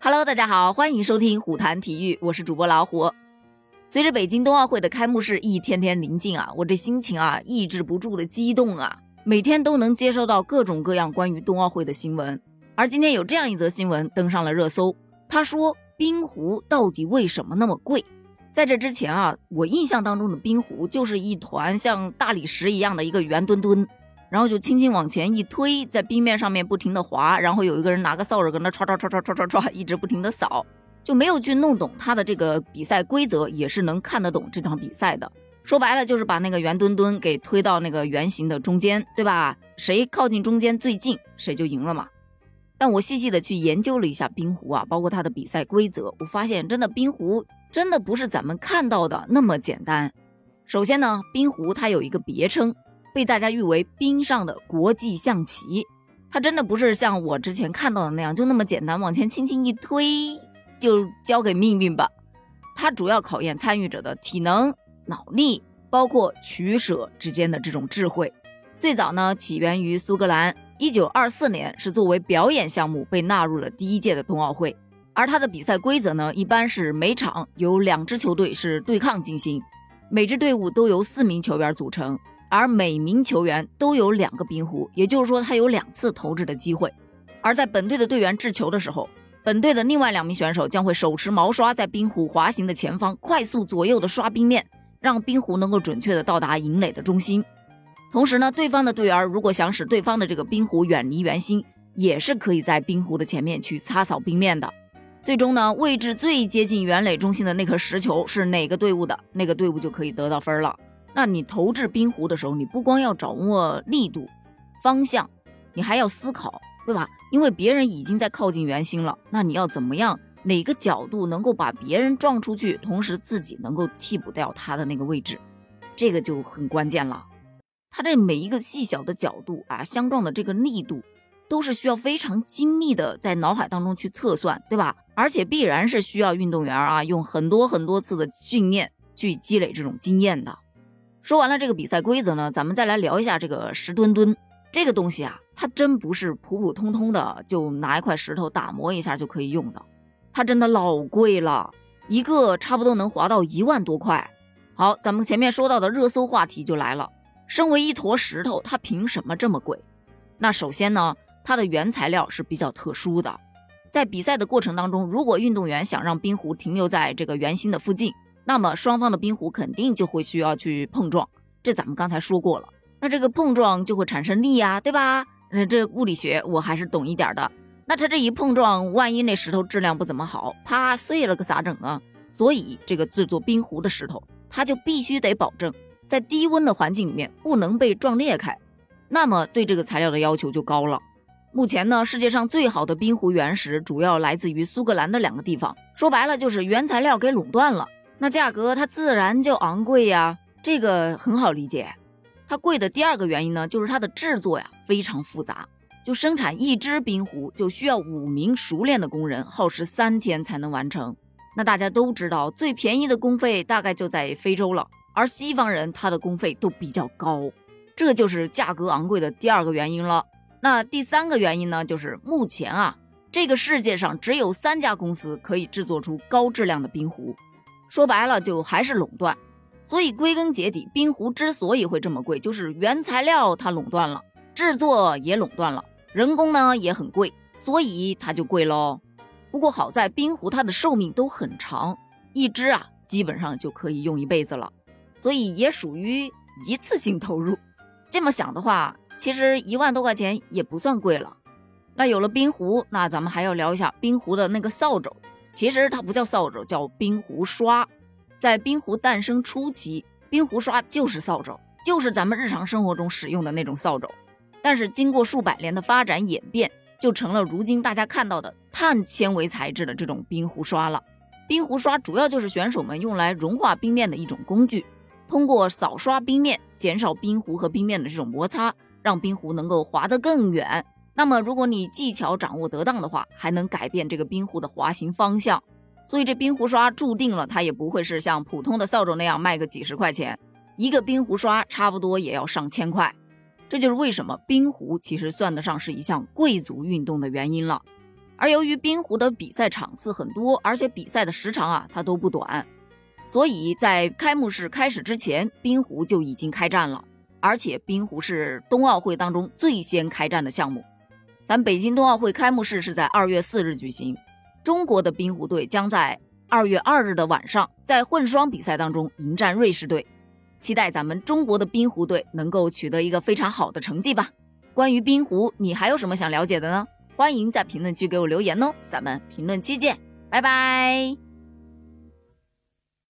Hello，大家好，欢迎收听虎谈体育，我是主播老虎。随着北京冬奥会的开幕式一天天临近啊，我这心情啊抑制不住的激动啊，每天都能接收到各种各样关于冬奥会的新闻。而今天有这样一则新闻登上了热搜，他说冰壶到底为什么那么贵？在这之前啊，我印象当中的冰壶就是一团像大理石一样的一个圆墩墩。然后就轻轻往前一推，在冰面上面不停的滑，然后有一个人拿个扫帚搁那唰唰唰唰唰唰唰一直不停的扫，就没有去弄懂他的这个比赛规则，也是能看得懂这场比赛的。说白了就是把那个圆墩墩给推到那个圆形的中间，对吧？谁靠近中间最近，谁就赢了嘛。但我细细的去研究了一下冰壶啊，包括它的比赛规则，我发现真的冰壶真的不是咱们看到的那么简单。首先呢，冰壶它有一个别称。被大家誉为冰上的国际象棋，它真的不是像我之前看到的那样，就那么简单，往前轻轻一推就交给命运吧。它主要考验参与者的体能、脑力，包括取舍之间的这种智慧。最早呢，起源于苏格兰，一九二四年是作为表演项目被纳入了第一届的冬奥会。而它的比赛规则呢，一般是每场由两支球队是对抗进行，每支队伍都由四名球员组成。而每名球员都有两个冰壶，也就是说他有两次投掷的机会。而在本队的队员掷球的时候，本队的另外两名选手将会手持毛刷，在冰壶滑行的前方快速左右的刷冰面，让冰壶能够准确的到达营垒的中心。同时呢，对方的队员如果想使对方的这个冰壶远离圆心，也是可以在冰壶的前面去擦扫冰面的。最终呢，位置最接近圆垒中心的那颗石球是哪个队伍的，那个队伍就可以得到分了。那你投掷冰壶的时候，你不光要掌握力度、方向，你还要思考，对吧？因为别人已经在靠近圆心了，那你要怎么样？哪个角度能够把别人撞出去，同时自己能够替补掉他的那个位置，这个就很关键了。他这每一个细小的角度啊，相撞的这个力度，都是需要非常精密的在脑海当中去测算，对吧？而且必然是需要运动员啊，用很多很多次的训练去积累这种经验的。说完了这个比赛规则呢，咱们再来聊一下这个石墩墩这个东西啊，它真不是普普通通的就拿一块石头打磨一下就可以用的，它真的老贵了，一个差不多能划到一万多块。好，咱们前面说到的热搜话题就来了，身为一坨石头，它凭什么这么贵？那首先呢，它的原材料是比较特殊的，在比赛的过程当中，如果运动员想让冰壶停留在这个圆心的附近。那么双方的冰壶肯定就会需要去碰撞，这咱们刚才说过了。那这个碰撞就会产生力呀，对吧？那，这物理学我还是懂一点的。那它这一碰撞，万一那石头质量不怎么好，啪碎了，可咋整啊？所以这个制作冰壶的石头，它就必须得保证在低温的环境里面不能被撞裂开。那么对这个材料的要求就高了。目前呢，世界上最好的冰壶原石主要来自于苏格兰的两个地方，说白了就是原材料给垄断了。那价格它自然就昂贵呀，这个很好理解。它贵的第二个原因呢，就是它的制作呀非常复杂，就生产一只冰壶就需要五名熟练的工人，耗时三天才能完成。那大家都知道，最便宜的工费大概就在非洲了，而西方人他的工费都比较高，这就是价格昂贵的第二个原因了。那第三个原因呢，就是目前啊，这个世界上只有三家公司可以制作出高质量的冰壶。说白了，就还是垄断。所以归根结底，冰壶之所以会这么贵，就是原材料它垄断了，制作也垄断了，人工呢也很贵，所以它就贵喽。不过好在冰壶它的寿命都很长，一只啊基本上就可以用一辈子了，所以也属于一次性投入。这么想的话，其实一万多块钱也不算贵了。那有了冰壶，那咱们还要聊一下冰壶的那个扫帚。其实它不叫扫帚，叫冰壶刷。在冰壶诞生初期，冰壶刷就是扫帚，就是咱们日常生活中使用的那种扫帚。但是经过数百年的发展演变，就成了如今大家看到的碳纤维材质的这种冰壶刷了。冰壶刷主要就是选手们用来融化冰面的一种工具，通过扫刷冰面，减少冰壶和冰面的这种摩擦，让冰壶能够滑得更远。那么，如果你技巧掌握得当的话，还能改变这个冰壶的滑行方向。所以，这冰壶刷注定了它也不会是像普通的扫帚那样卖个几十块钱，一个冰壶刷差不多也要上千块。这就是为什么冰壶其实算得上是一项贵族运动的原因了。而由于冰壶的比赛场次很多，而且比赛的时长啊它都不短，所以在开幕式开始之前，冰壶就已经开战了。而且冰壶是冬奥会当中最先开战的项目。咱北京冬奥会开幕式是在二月四日举行，中国的冰壶队将在二月二日的晚上在混双比赛当中迎战瑞士队。期待咱们中国的冰壶队能够取得一个非常好的成绩吧。关于冰壶，你还有什么想了解的呢？欢迎在评论区给我留言哦。咱们评论区见，拜拜。